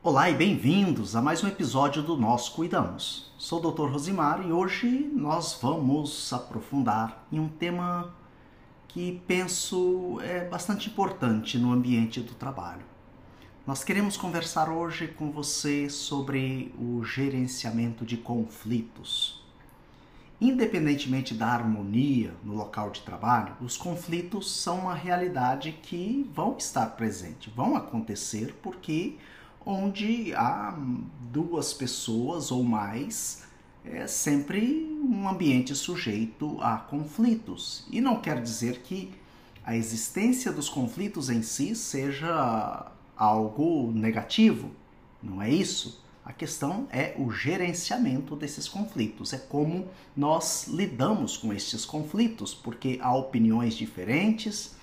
Olá e bem-vindos a mais um episódio do Nós Cuidamos. Sou o Dr. Rosimar e hoje nós vamos aprofundar em um tema que penso é bastante importante no ambiente do trabalho. Nós queremos conversar hoje com você sobre o gerenciamento de conflitos. Independentemente da harmonia no local de trabalho, os conflitos são uma realidade que vão estar presentes, vão acontecer porque onde há duas pessoas ou mais é sempre um ambiente sujeito a conflitos. E não quer dizer que a existência dos conflitos em si seja algo negativo. Não é isso. A questão é o gerenciamento desses conflitos, é como nós lidamos com estes conflitos, porque há opiniões diferentes,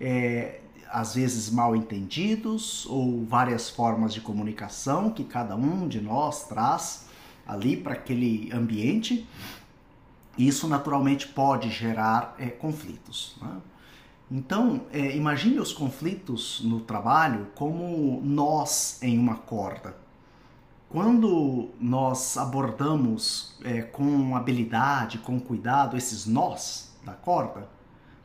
é, às vezes mal entendidos, ou várias formas de comunicação que cada um de nós traz ali para aquele ambiente. Isso naturalmente pode gerar é, conflitos. Né? Então, é, imagine os conflitos no trabalho como nós em uma corda. Quando nós abordamos é, com habilidade, com cuidado, esses nós da corda,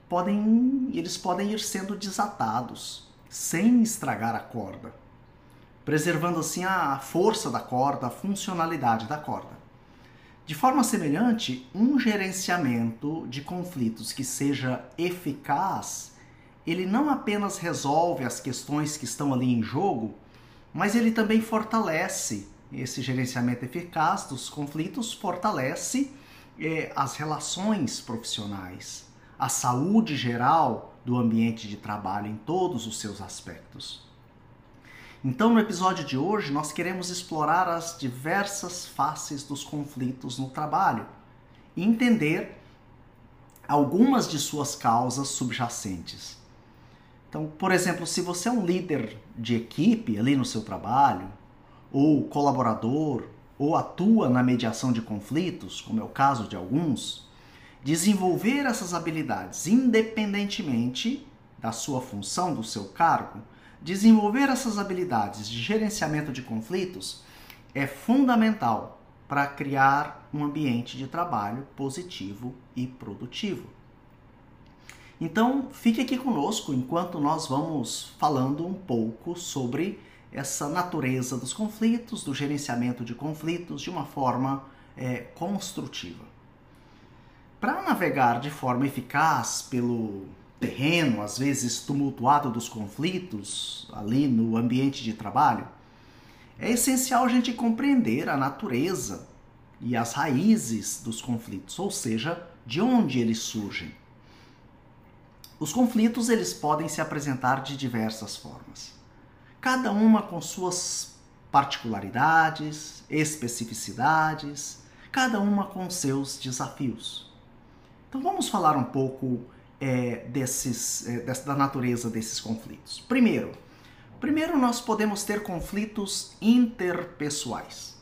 podem, eles podem ir sendo desatados sem estragar a corda, preservando assim a força da corda, a funcionalidade da corda. De forma semelhante, um gerenciamento de conflitos que seja eficaz, ele não apenas resolve as questões que estão ali em jogo, mas ele também fortalece esse gerenciamento eficaz dos conflitos fortalece eh, as relações profissionais, a saúde geral do ambiente de trabalho em todos os seus aspectos. Então, no episódio de hoje, nós queremos explorar as diversas faces dos conflitos no trabalho e entender algumas de suas causas subjacentes. Então, por exemplo, se você é um líder de equipe ali no seu trabalho, ou colaborador, ou atua na mediação de conflitos, como é o caso de alguns, desenvolver essas habilidades independentemente da sua função, do seu cargo, desenvolver essas habilidades de gerenciamento de conflitos é fundamental para criar um ambiente de trabalho positivo e produtivo. Então, fique aqui conosco enquanto nós vamos falando um pouco sobre essa natureza dos conflitos, do gerenciamento de conflitos de uma forma é, construtiva. Para navegar de forma eficaz pelo terreno, às vezes tumultuado dos conflitos, ali no ambiente de trabalho, é essencial a gente compreender a natureza e as raízes dos conflitos, ou seja, de onde eles surgem. Os conflitos eles podem se apresentar de diversas formas cada uma com suas particularidades, especificidades, cada uma com seus desafios. Então vamos falar um pouco é, desses, é, da natureza desses conflitos. Primeiro, primeiro nós podemos ter conflitos interpessoais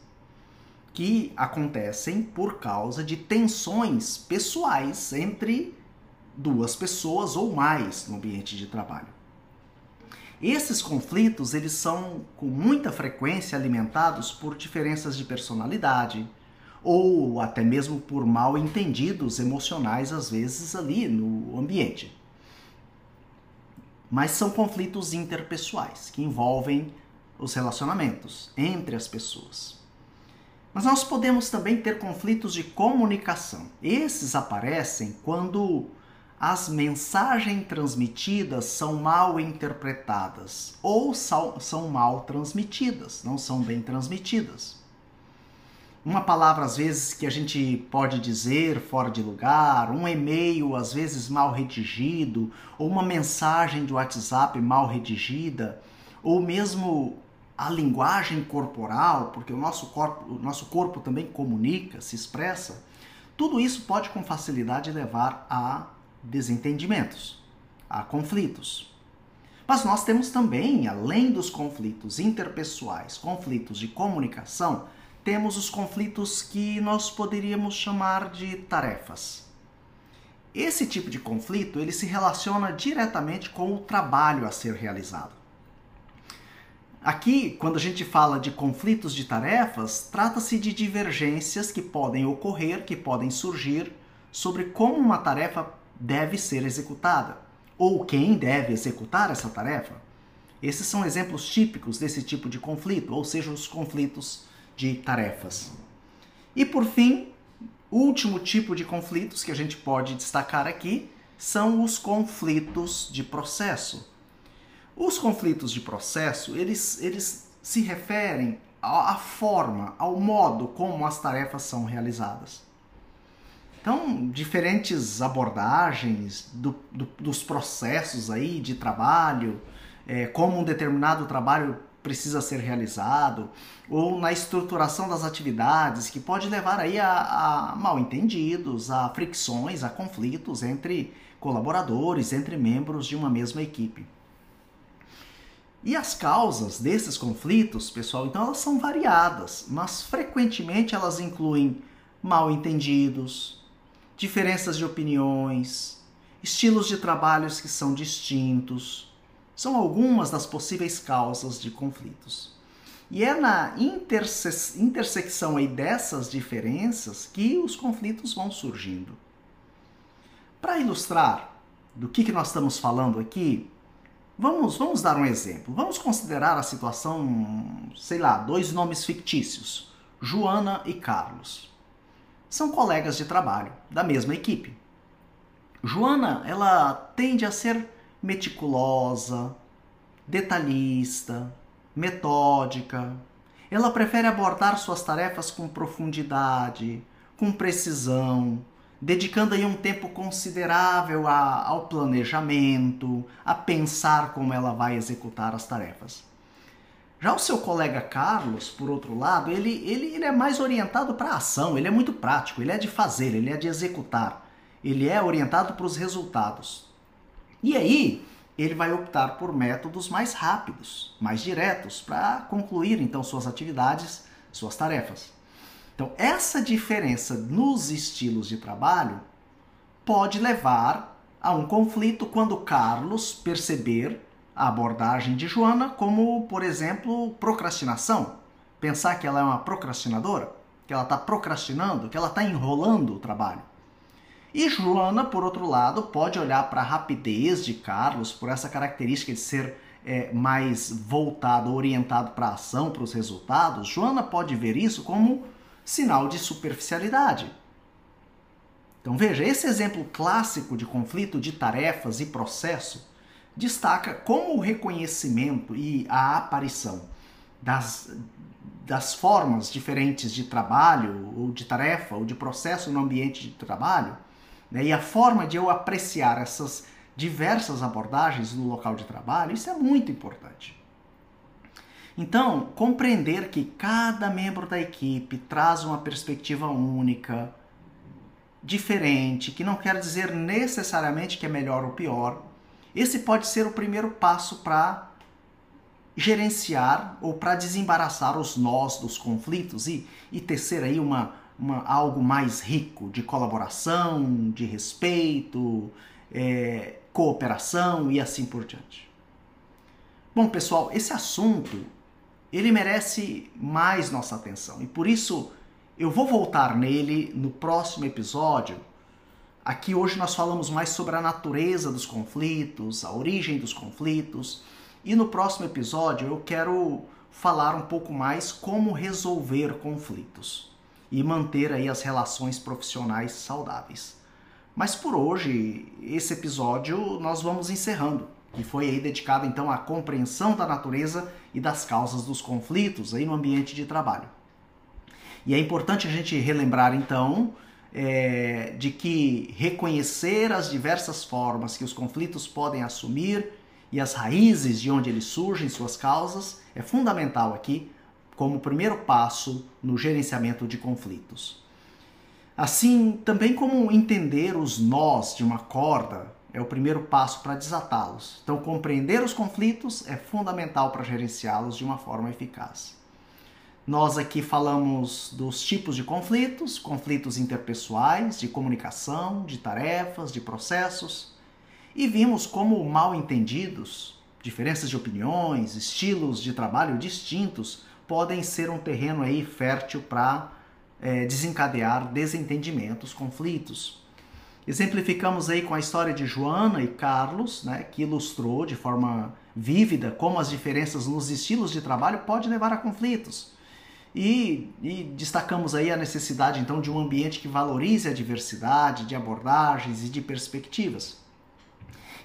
que acontecem por causa de tensões pessoais entre duas pessoas ou mais no ambiente de trabalho. Esses conflitos, eles são com muita frequência alimentados por diferenças de personalidade ou até mesmo por mal entendidos emocionais às vezes ali no ambiente. Mas são conflitos interpessoais que envolvem os relacionamentos entre as pessoas. Mas nós podemos também ter conflitos de comunicação. Esses aparecem quando as mensagens transmitidas são mal interpretadas ou são mal transmitidas, não são bem transmitidas. Uma palavra, às vezes, que a gente pode dizer fora de lugar, um e-mail, às vezes, mal redigido, ou uma mensagem de WhatsApp mal redigida, ou mesmo a linguagem corporal, porque o nosso corpo, o nosso corpo também comunica, se expressa, tudo isso pode com facilidade levar a desentendimentos, há conflitos. Mas nós temos também, além dos conflitos interpessoais, conflitos de comunicação, temos os conflitos que nós poderíamos chamar de tarefas. Esse tipo de conflito, ele se relaciona diretamente com o trabalho a ser realizado. Aqui, quando a gente fala de conflitos de tarefas, trata-se de divergências que podem ocorrer, que podem surgir sobre como uma tarefa deve ser executada ou quem deve executar essa tarefa. Esses são exemplos típicos desse tipo de conflito, ou seja, os conflitos de tarefas. E por fim, último tipo de conflitos que a gente pode destacar aqui são os conflitos de processo. Os conflitos de processo, eles, eles se referem à forma, ao modo como as tarefas são realizadas. Então, diferentes abordagens do, do, dos processos aí de trabalho, é, como um determinado trabalho precisa ser realizado, ou na estruturação das atividades, que pode levar aí a, a mal entendidos, a fricções, a conflitos entre colaboradores, entre membros de uma mesma equipe. E as causas desses conflitos, pessoal, então elas são variadas, mas frequentemente elas incluem mal entendidos, diferenças de opiniões, estilos de trabalhos que são distintos. São algumas das possíveis causas de conflitos. E é na interse intersecção aí dessas diferenças que os conflitos vão surgindo. Para ilustrar do que, que nós estamos falando aqui, Vamos, vamos dar um exemplo. Vamos considerar a situação, sei lá, dois nomes fictícios, Joana e Carlos. São colegas de trabalho da mesma equipe. Joana, ela tende a ser meticulosa, detalhista, metódica. Ela prefere abordar suas tarefas com profundidade, com precisão, dedicando aí um tempo considerável a, ao planejamento, a pensar como ela vai executar as tarefas. Já o seu colega Carlos, por outro lado, ele, ele, ele é mais orientado para a ação, ele é muito prático, ele é de fazer, ele é de executar, ele é orientado para os resultados. E aí, ele vai optar por métodos mais rápidos, mais diretos, para concluir então suas atividades, suas tarefas. Então, essa diferença nos estilos de trabalho pode levar a um conflito quando Carlos perceber a abordagem de Joana como, por exemplo, procrastinação. Pensar que ela é uma procrastinadora, que ela está procrastinando, que ela está enrolando o trabalho. E Joana, por outro lado, pode olhar para a rapidez de Carlos, por essa característica de ser é, mais voltado, orientado para a ação, para os resultados. Joana pode ver isso como sinal de superficialidade. Então veja, esse exemplo clássico de conflito de tarefas e processo destaca como o reconhecimento e a aparição das, das formas diferentes de trabalho, ou de tarefa, ou de processo no ambiente de trabalho, né, e a forma de eu apreciar essas diversas abordagens no local de trabalho, isso é muito importante. Então, compreender que cada membro da equipe traz uma perspectiva única, diferente, que não quer dizer necessariamente que é melhor ou pior, esse pode ser o primeiro passo para gerenciar ou para desembaraçar os nós dos conflitos e, e tecer aí uma, uma, algo mais rico de colaboração, de respeito, é, cooperação e assim por diante. Bom, pessoal, esse assunto ele merece mais nossa atenção. E por isso eu vou voltar nele no próximo episódio. Aqui hoje nós falamos mais sobre a natureza dos conflitos, a origem dos conflitos. E no próximo episódio eu quero falar um pouco mais como resolver conflitos e manter aí as relações profissionais saudáveis. Mas por hoje, esse episódio nós vamos encerrando que foi aí dedicado então à compreensão da natureza e das causas dos conflitos aí no ambiente de trabalho. E é importante a gente relembrar então é, de que reconhecer as diversas formas que os conflitos podem assumir e as raízes de onde eles surgem, suas causas, é fundamental aqui como primeiro passo no gerenciamento de conflitos. Assim, também como entender os nós de uma corda é o primeiro passo para desatá-los. Então, compreender os conflitos é fundamental para gerenciá-los de uma forma eficaz. Nós aqui falamos dos tipos de conflitos, conflitos interpessoais, de comunicação, de tarefas, de processos, e vimos como mal entendidos, diferenças de opiniões, estilos de trabalho distintos podem ser um terreno aí fértil para é, desencadear desentendimentos, conflitos. Exemplificamos aí com a história de Joana e Carlos, né, que ilustrou de forma vívida como as diferenças nos estilos de trabalho podem levar a conflitos. E, e, destacamos aí a necessidade então de um ambiente que valorize a diversidade de abordagens e de perspectivas.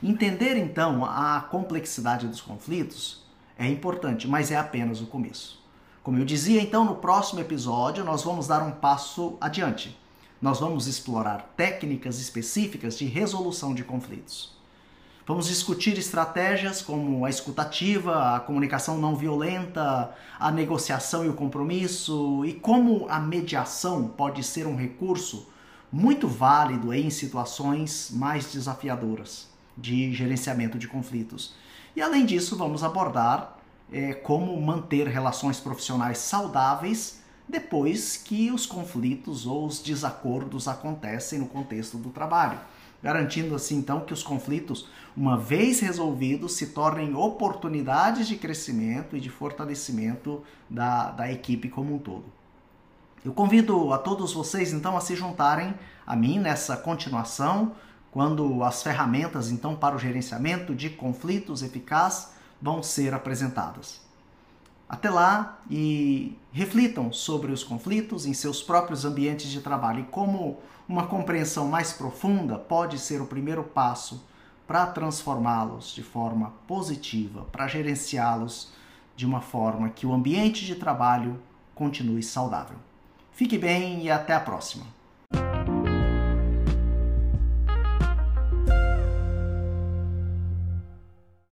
Entender então a complexidade dos conflitos é importante, mas é apenas o começo. Como eu dizia, então, no próximo episódio nós vamos dar um passo adiante. Nós vamos explorar técnicas específicas de resolução de conflitos. Vamos discutir estratégias como a escutativa, a comunicação não violenta, a negociação e o compromisso e como a mediação pode ser um recurso muito válido em situações mais desafiadoras de gerenciamento de conflitos. E além disso, vamos abordar é, como manter relações profissionais saudáveis depois que os conflitos ou os desacordos acontecem no contexto do trabalho garantindo assim então que os conflitos, uma vez resolvidos, se tornem oportunidades de crescimento e de fortalecimento da, da equipe como um todo. Eu convido a todos vocês então a se juntarem a mim nessa continuação, quando as ferramentas então para o gerenciamento de conflitos eficaz vão ser apresentadas. Até lá e reflitam sobre os conflitos em seus próprios ambientes de trabalho e como uma compreensão mais profunda pode ser o primeiro passo para transformá-los de forma positiva, para gerenciá-los de uma forma que o ambiente de trabalho continue saudável. Fique bem e até a próxima!